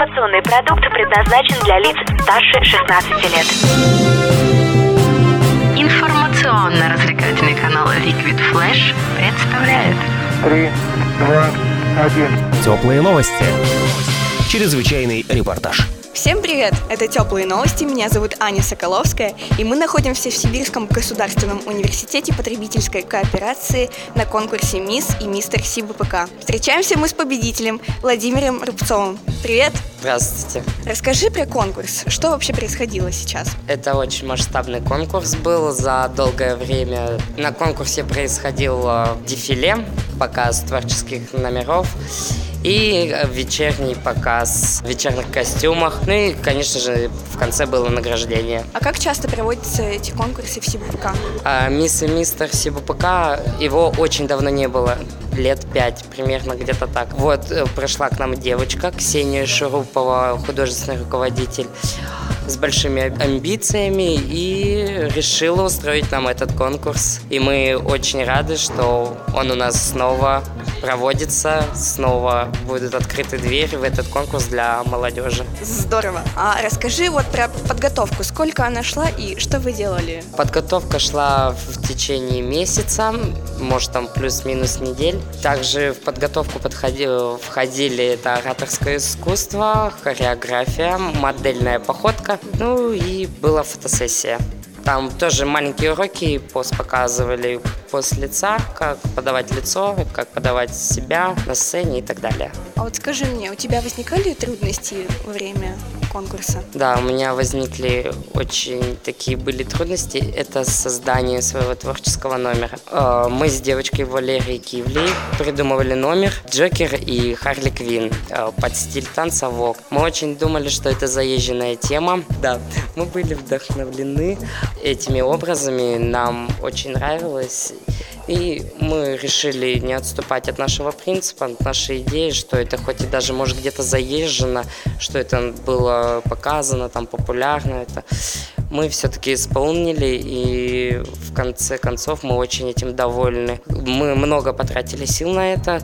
Информационный продукт предназначен для лиц старше 16 лет. Информационно-развлекательный канал Liquid Flash представляет Три, два, один. Теплые новости. Чрезвычайный репортаж. Всем привет! Это «Теплые новости», меня зовут Аня Соколовская, и мы находимся в Сибирском государственном университете потребительской кооперации на конкурсе «Мисс» и «Мистер СИБПК». Встречаемся мы с победителем Владимиром Рубцовым. Привет! Здравствуйте. Расскажи про конкурс. Что вообще происходило сейчас? Это очень масштабный конкурс был за долгое время. На конкурсе происходил дефиле, показ творческих номеров и вечерний показ в вечерних костюмах. Ну и, конечно же, в конце было награждение. А как часто проводятся эти конкурсы в СИБПК? А, мисс и мистер СИБПК, его очень давно не было лет пять, примерно где-то так. Вот э, пришла к нам девочка, Ксения Шурупова, художественный руководитель с большими амбициями и решила устроить нам этот конкурс. И мы очень рады, что он у нас снова проводится, снова будут открыты двери в этот конкурс для молодежи. Здорово. А расскажи вот про подготовку. Сколько она шла и что вы делали? Подготовка шла в течение месяца, может там плюс-минус недель. Также в подготовку подходили, входили это ораторское искусство, хореография, модельная походка, ну и была фотосессия. Там тоже маленькие уроки пост показывали пост лица, как подавать лицо, как подавать себя на сцене и так далее. А вот скажи мне, у тебя возникали трудности во время конкурса? Да, у меня возникли очень такие были трудности. Это создание своего творческого номера. Э, мы с девочкой Валерией Кивли придумывали номер Джокер и Харли Квин э, под стиль танца Вок. Мы очень думали, что это заезженная тема. Да, мы были вдохновлены этими образами, нам очень нравилось. И мы решили не отступать от нашего принципа, от нашей идеи, что это хоть и даже может где-то заезжено, что это было показано, там популярно, это мы все-таки исполнили, и в конце концов мы очень этим довольны. Мы много потратили сил на это,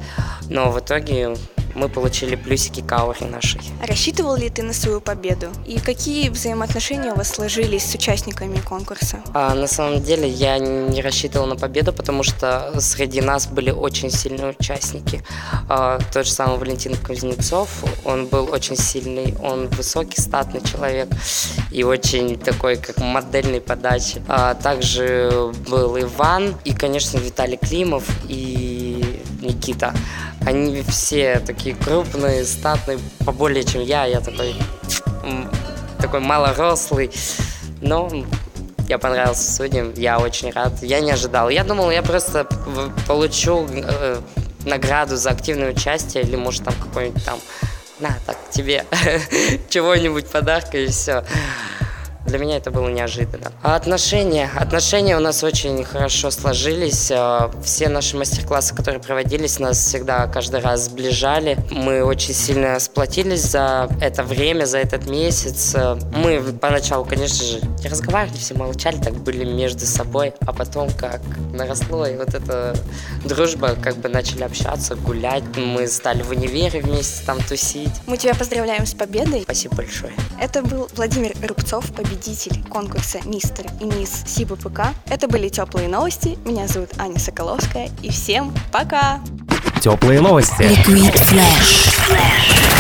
но в итоге мы получили плюсики к ауре нашей. Рассчитывал ли ты на свою победу? И какие взаимоотношения у вас сложились с участниками конкурса? А, на самом деле я не рассчитывал на победу, потому что среди нас были очень сильные участники. А, тот же самый Валентин Кузнецов, он был очень сильный, он высокий, статный человек и очень такой, как модельной подачи. А, также был Иван и, конечно, Виталий Климов и Никита. Они все такие крупные, статные, поболее, чем я. Я такой, такой малорослый. Но я понравился судьям, я очень рад. Я не ожидал. Я думал, я просто получу э, награду за активное участие или, может, там какой-нибудь там на, так, тебе чего-нибудь подарка и все. Для меня это было неожиданно. А отношения? Отношения у нас очень хорошо сложились. А, все наши мастер-классы, которые проводились, нас всегда каждый раз сближали. Мы очень сильно сплотились за это время, за этот месяц. А, мы поначалу, конечно же, не разговаривали, все молчали, так были между собой. А потом как наросло, и вот эта дружба, как бы начали общаться, гулять. Мы стали в универе вместе там тусить. Мы тебя поздравляем с победой. Спасибо большое. Это был Владимир Рубцов, победитель победитель конкурса «Мистер и мисс СИБПК». Это были «Теплые новости». Меня зовут Аня Соколовская. И всем пока! Теплые новости. Liquid Flash.